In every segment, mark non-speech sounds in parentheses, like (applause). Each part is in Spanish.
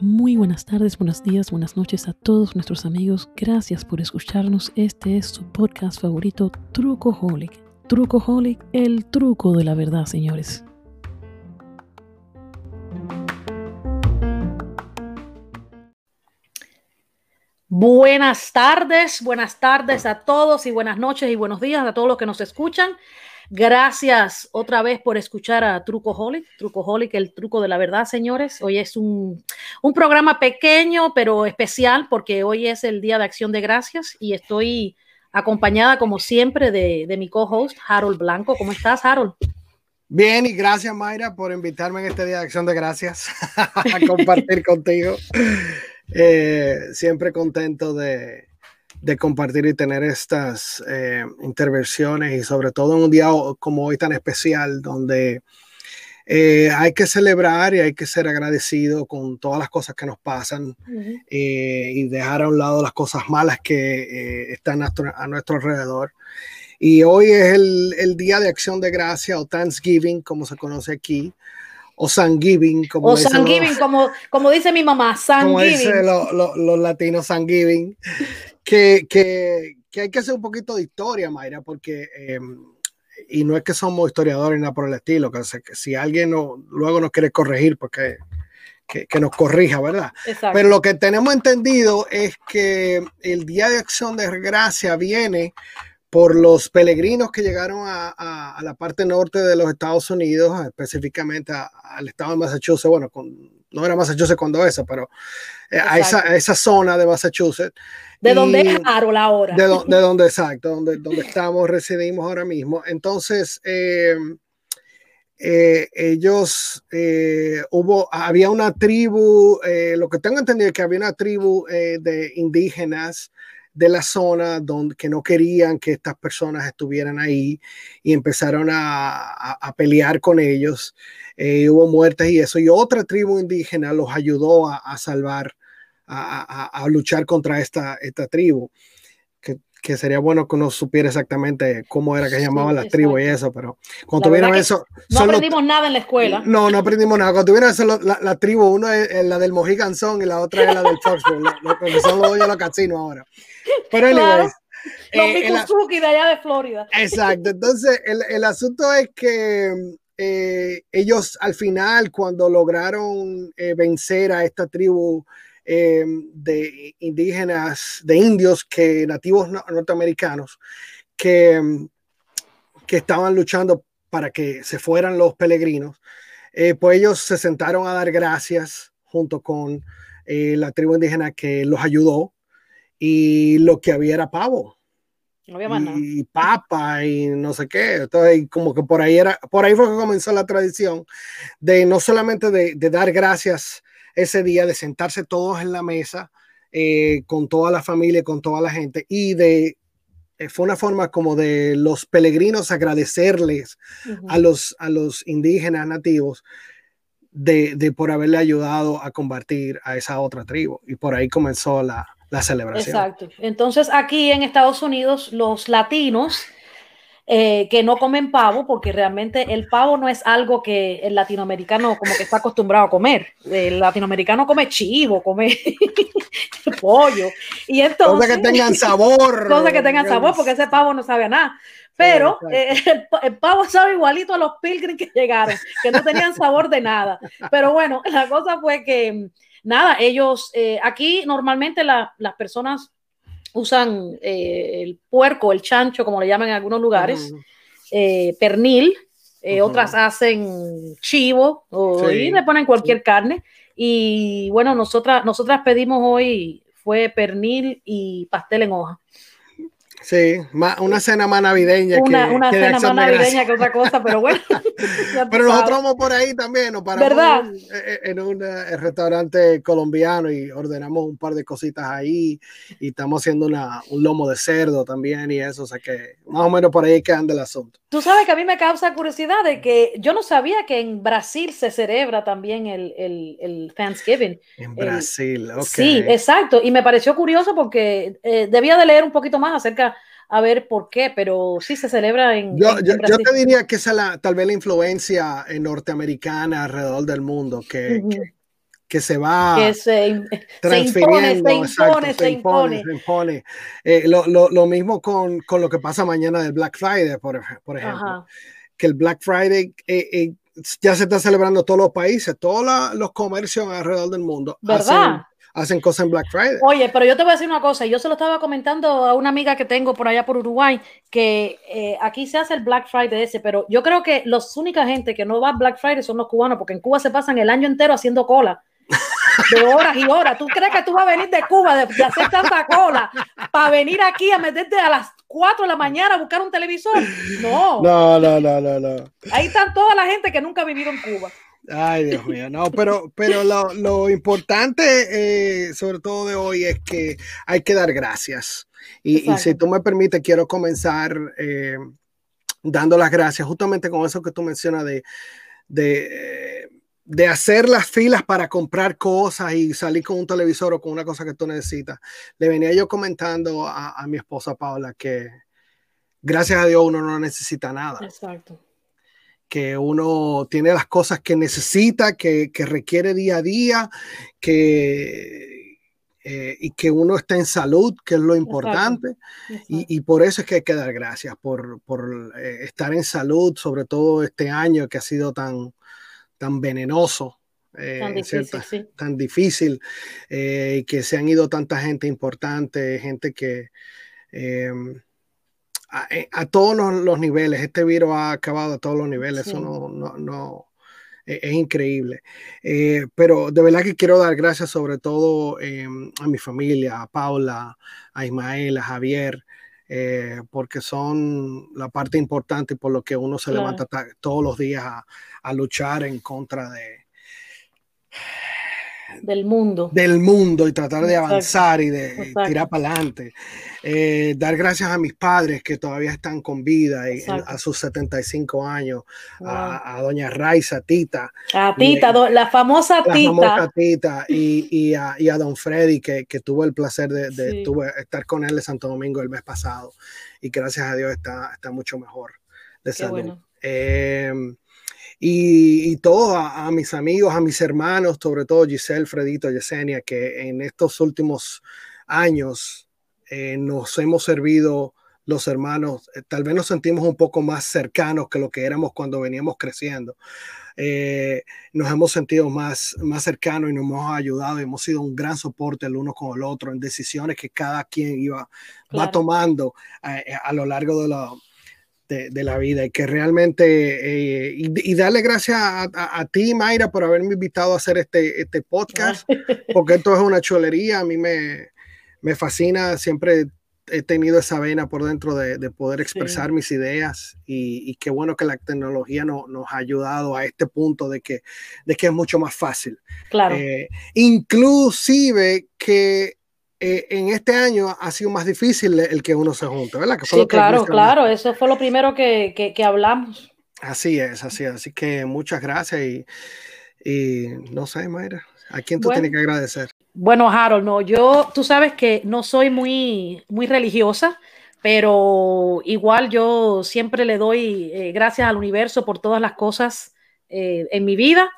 Muy buenas tardes, buenos días, buenas noches a todos nuestros amigos. Gracias por escucharnos. Este es su podcast favorito, Trucoholic. Trucoholic, el truco de la verdad, señores. Buenas tardes, buenas tardes a todos y buenas noches y buenos días a todos los que nos escuchan. Gracias otra vez por escuchar a Trucoholic, Trucoholic, el truco de la verdad, señores. Hoy es un, un programa pequeño pero especial porque hoy es el Día de Acción de Gracias y estoy acompañada como siempre de, de mi co-host Harold Blanco. ¿Cómo estás, Harold? Bien, y gracias Mayra por invitarme en este Día de Acción de Gracias (laughs) a compartir contigo. Eh, siempre contento de, de compartir y tener estas eh, intervenciones y sobre todo en un día como hoy tan especial donde eh, hay que celebrar y hay que ser agradecido con todas las cosas que nos pasan eh, y dejar a un lado las cosas malas que están a nuestro, a nuestro, alrededor. Y hoy es el, el, Día de Acción de Gracia o Thanksgiving, como se conoce aquí, o Thanksgiving, como, o Thanksgiving, como, como dice mi mamá, Thanksgiving. (laughs) Como dicen lo, lo, los latinos, Thanksgiving que, que, que, hay que hacer un poquito de historia, Mayra, porque, eh, y no es que somos historiadores ni nada por el estilo, que, si alguien no, luego nos quiere corregir, porque que, que, nos corrija, ¿verdad? Exacto. Pero lo que tenemos entendido es que el Día de Acción de Gracia viene por los peregrinos que llegaron a, a, a la parte norte de los Estados Unidos, específicamente al estado de Massachusetts, bueno, con no era Massachusetts cuando eso, pero eh, a esa, a esa, zona de Massachusetts. De donde es Harold ahora. De, de (laughs) donde, exacto, donde, donde estamos, residimos ahora mismo. Entonces, eh, eh, ellos, eh, hubo, había una tribu, eh, lo que tengo entendido es que había una tribu eh, de indígenas de la zona donde que no querían que estas personas estuvieran ahí y empezaron a, a, pelear con ellos. Eh, hubo muertes y eso, y otra tribu indígena los ayudó a, a salvar, a, a, luchar contra esta, esta tribu, que, sería bueno que uno supiera exactamente cómo era que se llamaban las tribus y eso, pero cuando tuvieron eso... No aprendimos nada en la escuela. No, no aprendimos nada. Cuando tuvieron eso, la, la tribu, una es la del Mohegan Sun y la otra es la del lo, lo, son los los casinos ahora. Pero anyways, claro. Los eh, de allá de Florida. Exacto. Entonces, el, el asunto es que eh, ellos al final, cuando lograron eh, vencer a esta tribu eh, de indígenas, de indios, que nativos norteamericanos, que, que estaban luchando para que se fueran los peregrinos, eh, pues ellos se sentaron a dar gracias junto con eh, la tribu indígena que los ayudó y lo que había era pavo no había más y papa y no sé qué. Entonces, como que por ahí era, por ahí fue que comenzó la tradición de no solamente de, de dar gracias ese día, de sentarse todos en la mesa eh, con toda la familia, con toda la gente y de eh, fue una forma como de los peregrinos agradecerles uh -huh. a, los, a los indígenas nativos de, de, por haberle ayudado a combatir a esa otra tribu. Y por ahí comenzó la, la celebración. Exacto. Entonces aquí en Estados Unidos los latinos eh, que no comen pavo, porque realmente el pavo no es algo que el latinoamericano como que está acostumbrado a comer. El latinoamericano come chivo, come (laughs) pollo. Y entonces... Cosas que tengan sabor. (laughs) Cosas que tengan sabor, porque ese pavo no sabe a nada. Pero eh, el, el, pavo sabe igualito a los pilgrims que llegaron, que no tenían sabor de nada. Pero bueno, la cosa fue que nada, ellos, eh, aquí normalmente la, las personas usan eh, el puerco, el chancho, como le llaman en algunos lugares, uh -huh. eh, pernil, uh -huh. otras hacen chivo o, sí. y le ponen cualquier sí. carne. Y bueno, nosotras, nosotras pedimos hoy, fue pernil y pastel en hoja. Sí, una cena más navideña. Una, que, una que cena más navideña que otra cosa, pero bueno. (laughs) pero nosotros vamos por ahí también, nos paramos ¿verdad? En, en un eh, restaurante colombiano y ordenamos un par de cositas ahí y estamos haciendo una, un lomo de cerdo también y eso, o sea que más o menos por ahí que anda el asunto. Tú sabes que a mí me causa curiosidad de que yo no sabía que en Brasil se celebra también el, el, el Thanksgiving. En Brasil, el, ok. Sí, exacto, y me pareció curioso porque eh, debía de leer un poquito más acerca a ver por qué, pero sí se celebra en. Yo, yo, te diría que esa es la, tal vez la influencia norteamericana alrededor del mundo, que, que, se va que se, transfiriendo. Se impone, se impone, se impone. Eh, lo, lo, lo, mismo con, con, lo que pasa mañana del Black Friday, por, por ejemplo. Que el Black Friday eh, eh, ya se está celebrando en todos los países, todos los comercios alrededor del mundo. ¿Verdad? hacen cosas en Black Friday. Oye, pero yo te voy a decir una cosa, yo se lo estaba comentando a una amiga que tengo por allá por Uruguay, que eh, aquí se hace el Black Friday ese, pero yo creo que los única gente que no va a Black Friday son los cubanos, porque en Cuba se pasan el año entero haciendo cola. De horas y horas. ¿Tú crees que tú vas a venir de Cuba de, hacer tanta cola para venir aquí a meterte a las 4 de la mañana a buscar un televisor? No. No, no, no, no, no. Ahí están toda la gente que nunca ha vivido en Cuba. Ay, Dios mío, no, pero, pero lo, lo importante, eh, sobre todo de hoy, es que hay que dar gracias. Y, y si tú me permites, quiero comenzar eh, dando las gracias justamente con eso que tú mencionas de, de, de, hacer las filas para comprar cosas y salir con un televisor o con una cosa que tú necesitas. Le venía yo comentando a, a mi esposa Paula que gracias a Dios uno no necesita nada. Exacto que uno tiene las cosas que necesita, que, requiere día a día, que, eh, y que uno está en salud, que es lo importante. Y, por eso es que hay que dar gracias por, eh, estar en salud, sobre todo este año que ha sido tan, tan venenoso. Eh, tan difícil, sí. tan difícil que se han ido tanta gente importante, gente que eh, a, todos los, niveles. Este virus ha acabado a todos los niveles. Eso no, no, no e, es, increíble. Eh, pero de verdad que quiero dar gracias sobre todo em, a mi familia, a Paula, a Ismael, a Javier. Eh, porque son la parte importante por lo que uno se levanta todos los días a, a luchar en contra de, del mundo. Del mundo y tratar de avanzar y de tirar para adelante. Eh, dar gracias a mis padres que todavía están con vida y, a sus 75 años, a, doña Raiza, Tita. A Tita, la famosa la Tita. Famosa tita y, y, a, y, a, don Freddy que, que tuvo el placer de, de estar con él en Santo Domingo el mes pasado y gracias a Dios está, está mucho mejor de salud. Em, y, y todos a, mis amigos, a mis hermanos, sobre todo Giselle, Fredito, Yesenia, que en estos últimos años eh, nos hemos servido los hermanos, eh, tal vez nos sentimos un poco más cercanos que lo que éramos cuando veníamos creciendo. Eh, nos hemos sentido más, más cercanos y nos hemos ayudado y hemos sido un gran soporte el uno con el otro en decisiones que cada quien iba, va tomando a lo largo de la, de, la vida y que realmente, eh, y, darle gracias a, ti, Mayra, por haberme invitado a hacer este, este podcast, (laughs) porque esto es una chulería, a mí me, me fascina, siempre he tenido esa vena por dentro de, poder expresar mis ideas y, qué bueno que la tecnología nos ha ayudado a este punto de que, de que es mucho más fácil. Claro. Eh, inclusive que eh, en este año ha sido más difícil el que uno se junte, ¿verdad? sí, claro, claro, eso fue lo primero que, que, hablamos. Así es, así es. Así que muchas gracias y, y no sé, Mayra, ¿a quién tú tienes que agradecer? Bueno, Harold, no, yo, tú sabes que no soy muy, muy religiosa, pero igual yo siempre le doy eh, gracias al universo por todas las cosas eh, en mi vida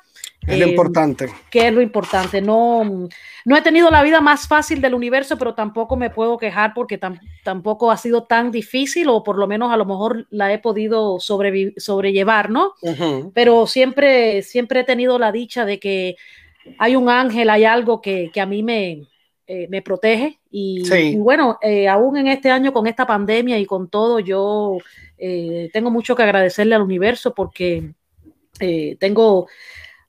es lo eh, importante. ¿Qué es lo importante? No, no he tenido la vida más fácil del universo, pero tampoco me puedo quejar porque tampoco ha sido tan difícil, o por lo menos a lo mejor la he podido sobrellevar, ¿no? Pero siempre, siempre he tenido la dicha de que hay un ángel, hay algo que, a mí me, eh, me protege. Y, bueno, eh, aún en este año con esta pandemia y con todo, yo tengo mucho que agradecerle al universo porque tengo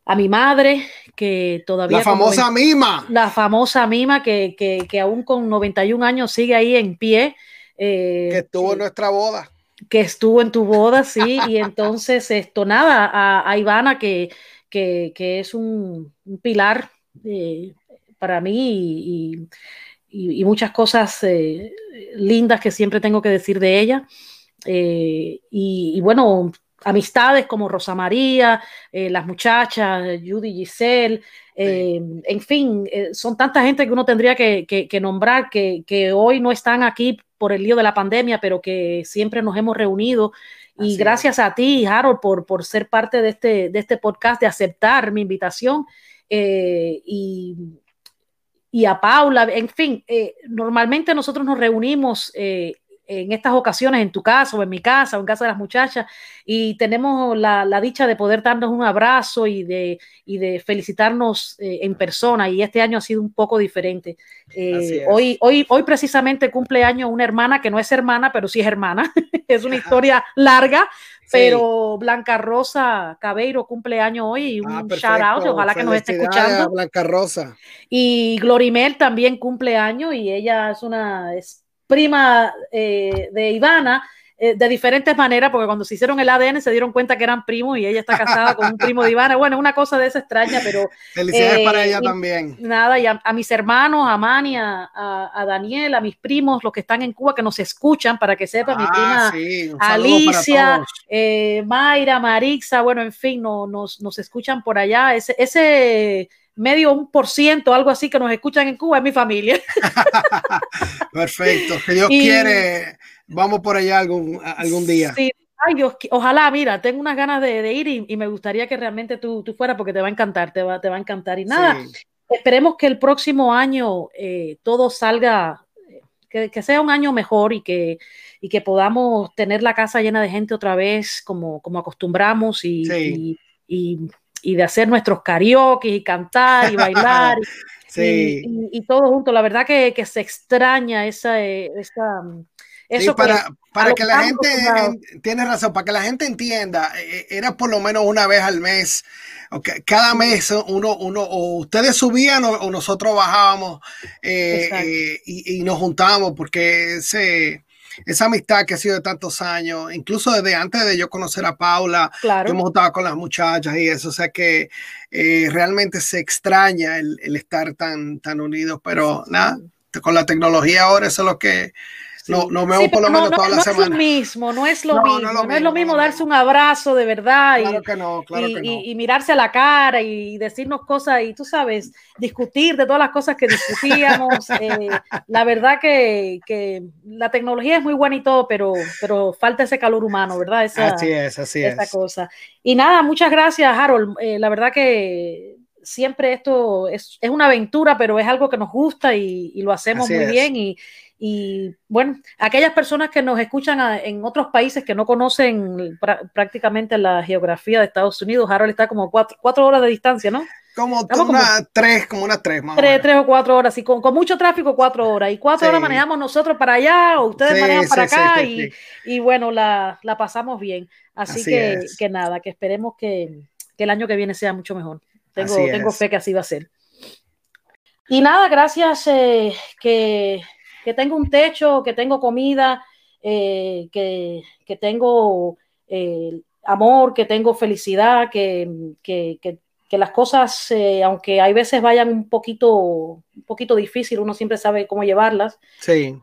a mi madre, que todavía... La famosa mima. La famosa mima que, que, que, aún con 91 años sigue ahí en pie. Eh, que estuvo en nuestra boda. Que estuvo en tu boda, sí. y entonces, esto, nada, a, Ivana, que, que, que, es un, pilar eh, para mí y, y, muchas cosas eh, lindas que siempre tengo que decir de ella. y, bueno, amistades como Rosa María, eh, las muchachas, Judy Giselle, eh, en fin, son tanta gente que uno tendría que, nombrar que, hoy no están aquí por el lío de la pandemia, pero que siempre nos hemos reunido. Y gracias a ti, Harold, por, por ser parte de este, de este podcast, de aceptar mi invitación. y, y a Paula, en fin, normalmente nosotros nos reunimos en estas ocasiones en tu casa o en mi casa o en casa de las muchachas y tenemos la, dicha de poder darnos un abrazo y de, de felicitarnos eh, en persona y este año ha sido un poco diferente. Eh, hoy, hoy, hoy precisamente cumple año una hermana que no es hermana, pero sí es hermana. (laughs) es una historia larga, pero Blanca Rosa Cabeiro cumple año hoy y un ah, shout out, ojalá que nos esté escuchando. Blanca Rosa. Y Glorimel también cumple año y ella es una prima eh, de Ivana, eh, de diferentes maneras, porque cuando se hicieron el ADN se dieron cuenta que eran primos y ella está casada con un primo de Ivana. Bueno, una cosa de esa extraña, pero. Felicidades para eh, ella también. Nada, y a, mis hermanos, a Mani, a, a, Daniel, a mis primos, los que están en Cuba, que nos escuchan, para que sepan, mi ah, prima Alicia, Mayra, Marixa, bueno, en fin, no, nos, nos escuchan por allá. Ese. ese medio un por ciento, algo así, que nos escuchan en Cuba, es mi familia. (laughs) Perfecto, que Dios quiere, vamos por allá algún, algún día. Sí. Ay, Dios, ojalá, mira, tengo unas ganas de, ir y, me gustaría que realmente tú, tú fueras porque te va a encantar, te va, te va a encantar. Y nada, esperemos que el próximo año eh, todo salga, que, que, sea un año mejor y que, y que podamos tener la casa llena de gente otra vez como, como acostumbramos y, y y de hacer nuestros karaoke y cantar y bailar (laughs) y, todo junto. La verdad que, se extraña esa, esa eso para, para que la gente, tiene razón, para que la gente entienda, eh, eh, era por lo menos una vez al mes. Cada mes uno, uno, o ustedes subían o, nosotros bajábamos eh, y, y, nos juntábamos porque ese, esa amistad que ha sido de tantos años, incluso desde antes de yo conocer a Paula, claro. hemos estado con las muchachas y eso, o sea que eh, realmente se extraña el, estar tan, tan unidos, pero nada, con la tecnología ahora eso es lo que no, no me por lo menos toda la semana. No es lo mismo, no es lo mismo, no, es lo mismo darse un abrazo de verdad y, mirarse a la cara y decirnos cosas y tú sabes, discutir de todas las cosas que discutíamos. (laughs) Eh, la verdad que, la tecnología es muy buena y todo, pero, pero falta ese calor humano, ¿verdad? Esa, así es, así esa cosa. Y nada, muchas gracias, Harold. Eh, la verdad que siempre esto es, una aventura, pero es algo que nos gusta y, lo hacemos muy bien. Y, y bueno, aquellas personas que nos escuchan en otros países que no conocen prácticamente la geografía de Estados Unidos, Harold está como cuatro, cuatro horas de distancia, ¿no? Como, una, tres, como unas tres más. Tres, tres o cuatro horas, y con, mucho tráfico, cuatro horas. Y cuatro horas manejamos nosotros para allá, o ustedes manejan para acá, y, bueno, la, pasamos bien. Así, que, que, nada, que esperemos que, el año que viene sea mucho mejor. Tengo, tengo fe que así va a ser. Y nada, gracias eh, que que tengo un techo, que tengo comida, eh, que, tengo eh, amor, que tengo felicidad, que, las cosas, eh, aunque hay veces vayan un poquito, un poquito difícil, uno siempre sabe cómo llevarlas. Sí.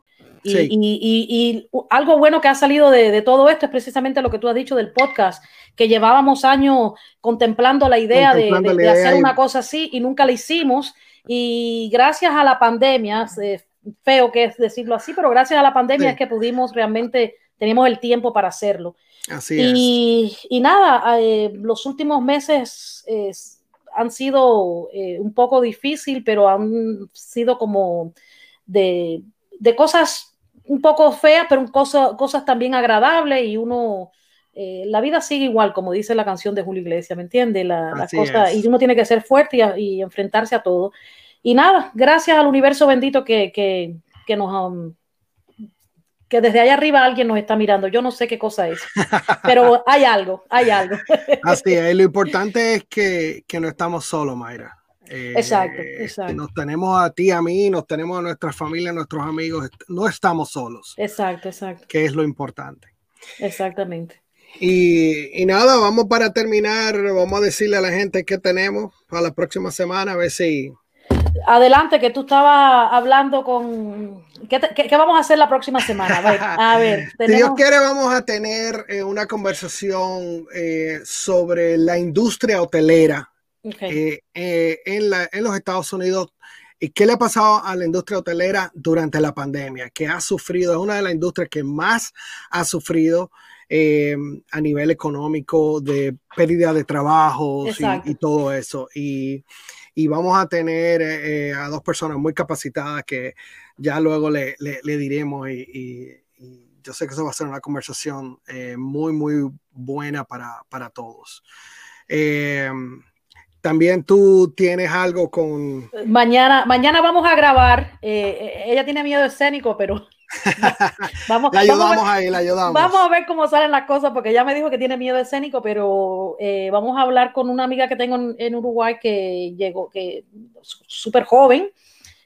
Y, algo bueno que ha salido de, todo esto es precisamente lo que tú has dicho del podcast, que llevábamos años contemplando la idea, de, hacer una cosa así y nunca la hicimos. Y gracias a la pandemia, feo que es decirlo así, pero gracias a la pandemia es que pudimos realmente, tenemos el tiempo para hacerlo. Así y, es. Y nada, eh, los últimos meses han sido eh, un poco difícil, pero han sido como de, cosas un poco feas, pero cosas, cosas también agradables y uno... Eh, la vida sigue igual, como dice la canción de Julio Iglesias, ¿me entiende? La, cosa, y uno tiene que ser fuerte y enfrentarse a todo. Y nada, gracias al universo bendito que, que, que nos... Um, que desde allá arriba alguien nos está mirando. Yo no sé qué cosa es, (laughs) pero hay algo, hay algo. (laughs) Así es, lo importante es que, que no estamos solos, Mayra. Eh, exacto, exacto. Nos tenemos a ti, a mí, nos tenemos a nuestra familia, a nuestros amigos. No estamos solos. Exacto, exacto. Que es lo importante. Exactamente. Y, y, nada, vamos para terminar, vamos a decirle a la gente qué tenemos para la próxima semana, a ver si adelante, que tú estabas hablando con... ¿Qué, vamos a hacer la próxima semana? A ver, (laughs) si Dios quiere, vamos a tener eh, una conversación eh, sobre la industria hotelera eh, en, en los Estados Unidos. ¿Y qué le ha pasado a la industria hotelera durante la pandemia? Que ha sufrido, es una de las industrias que más ha sufrido a nivel económico, de pérdida de trabajos y, todo eso. Y, y vamos a tener eh, eh, a dos personas muy capacitadas que ya luego le, le, diremos y, yo sé que eso va a ser una conversación eh, muy, muy buena para, para todos. También tú tienes algo con... Mañana, mañana vamos a grabar. ella tiene miedo escénico, pero (laughs) vamos, la ayudamos ahí, la ayudamos. Vamos a ver cómo salen las cosas, porque ya me dijo que tiene miedo escénico, pero eh, vamos a hablar con una amiga que tengo en, Uruguay que llegó, que súper joven,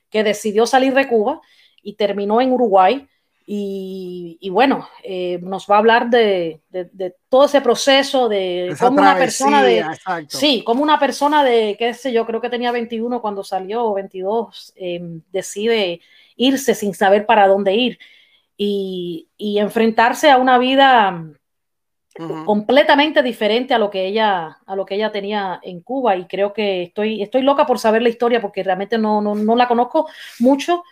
que decidió salir de Cuba y terminó en Uruguay. Y, bueno, eh, nos va a hablar de, todo ese proceso de cómo una persona de... Sí, como una persona de, qué sé yo, creo que tenía 21 cuando salió, o 22, em, decide irse sin saber para dónde ir y, enfrentarse a una vida completamente diferente a lo que ella a lo que ella tenía en Cuba. Y creo que estoy estoy loca por saber la historia porque realmente no, no, la conozco mucho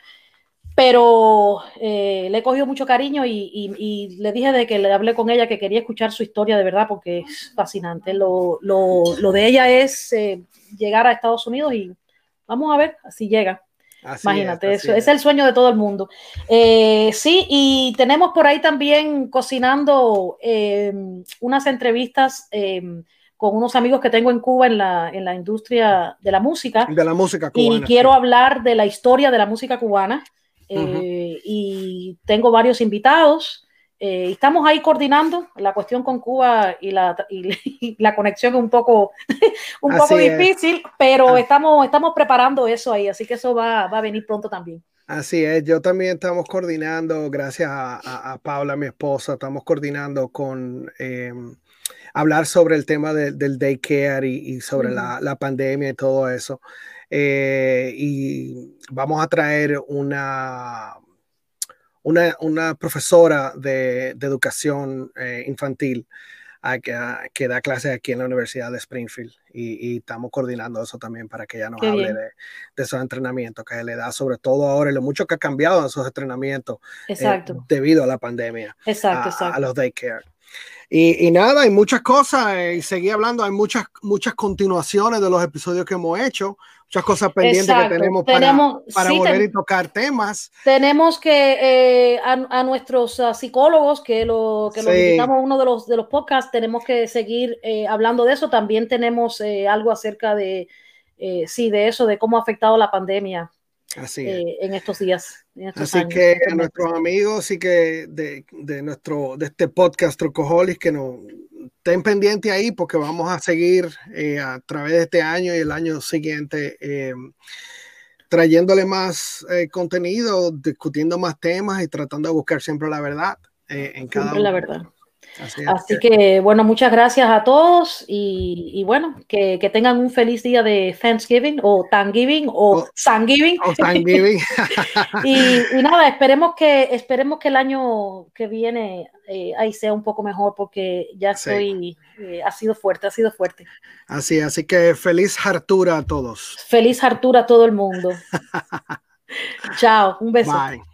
pero eh, le he cogido mucho cariño y, le dije de que le hablé con ella que quería escuchar su historia de verdad porque es fascinante. Lo, de ella es eh, llegar a Estados Unidos y vamos a ver si llega. Imagínate, eso es. el sueño de todo el mundo. Eh, sí, y tenemos por ahí también cocinando em, unas entrevistas em, con unos amigos que tengo en Cuba en la, en la industria de la música. De la música cubana. Y quiero hablar de la historia de la música cubana. Eh, y tengo varios invitados. Eh, estamos ahí coordinando la cuestión con Cuba y la, (laughs) la conexión es un poco, (laughs) un poco difícil, pero ah. estamos, estamos preparando eso ahí, así que eso va, va, a venir pronto también. Así es, yo también estamos coordinando, gracias a, a, Paula, mi esposa, estamos coordinando con em, hablar sobre el tema del daycare y, y sobre la, la, pandemia y todo eso. Eh, y vamos a traer una, una, profesora de, educación eh, infantil que, da clases aquí en la Universidad de Springfield. Y, estamos coordinando eso también para que ella nos hable de, esos entrenamientos que le da, sobre todo ahora y lo mucho que ha cambiado en esos entrenamientos eh, debido a la pandemia exacto, a, los daycare. Y, nada, hay muchas cosas, eh, y seguí hablando, hay muchas, muchas continuaciones de los episodios que hemos hecho, muchas cosas pendientes que tenemos, para, volver y tocar temas. Tenemos que eh, a, nuestros ah, psicólogos, que lo que nos invitamos a uno de los, de los podcasts, tenemos que seguir eh, hablando de eso. También tenemos algo acerca de, sí, de eso, de cómo ha afectado la pandemia Así en estos días. Así que a nuestros amigos y que de, de, nuestro de este podcast Trucoholics que nos estén pendientes ahí porque vamos a seguir eh, a través de este año y el año siguiente eh, trayéndole más eh, contenido, discutiendo más temas y tratando de buscar siempre la verdad en cada siempre la verdad. Así, que... bueno, muchas gracias a todos y, bueno, que, tengan un feliz día de Thanksgiving o Thanksgiving o, Thanksgiving. (laughs) y, nada, esperemos que, esperemos que el año que viene eh, ahí sea un poco mejor porque ya estoy, eh, ha sido fuerte, ha sido fuerte. Así, así que feliz hartura a todos. Feliz hartura a todo el mundo. (laughs) Chao, un beso. Bye.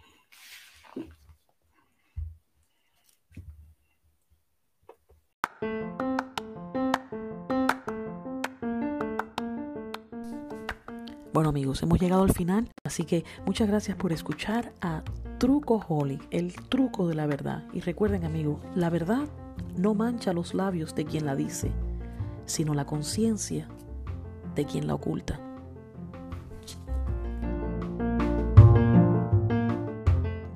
Bueno amigos, hemos llegado al final, así que muchas gracias por escuchar a Truco Holly, el truco de la verdad. Y recuerden amigos, la verdad no mancha los labios de quien la dice, sino la conciencia de quien la oculta.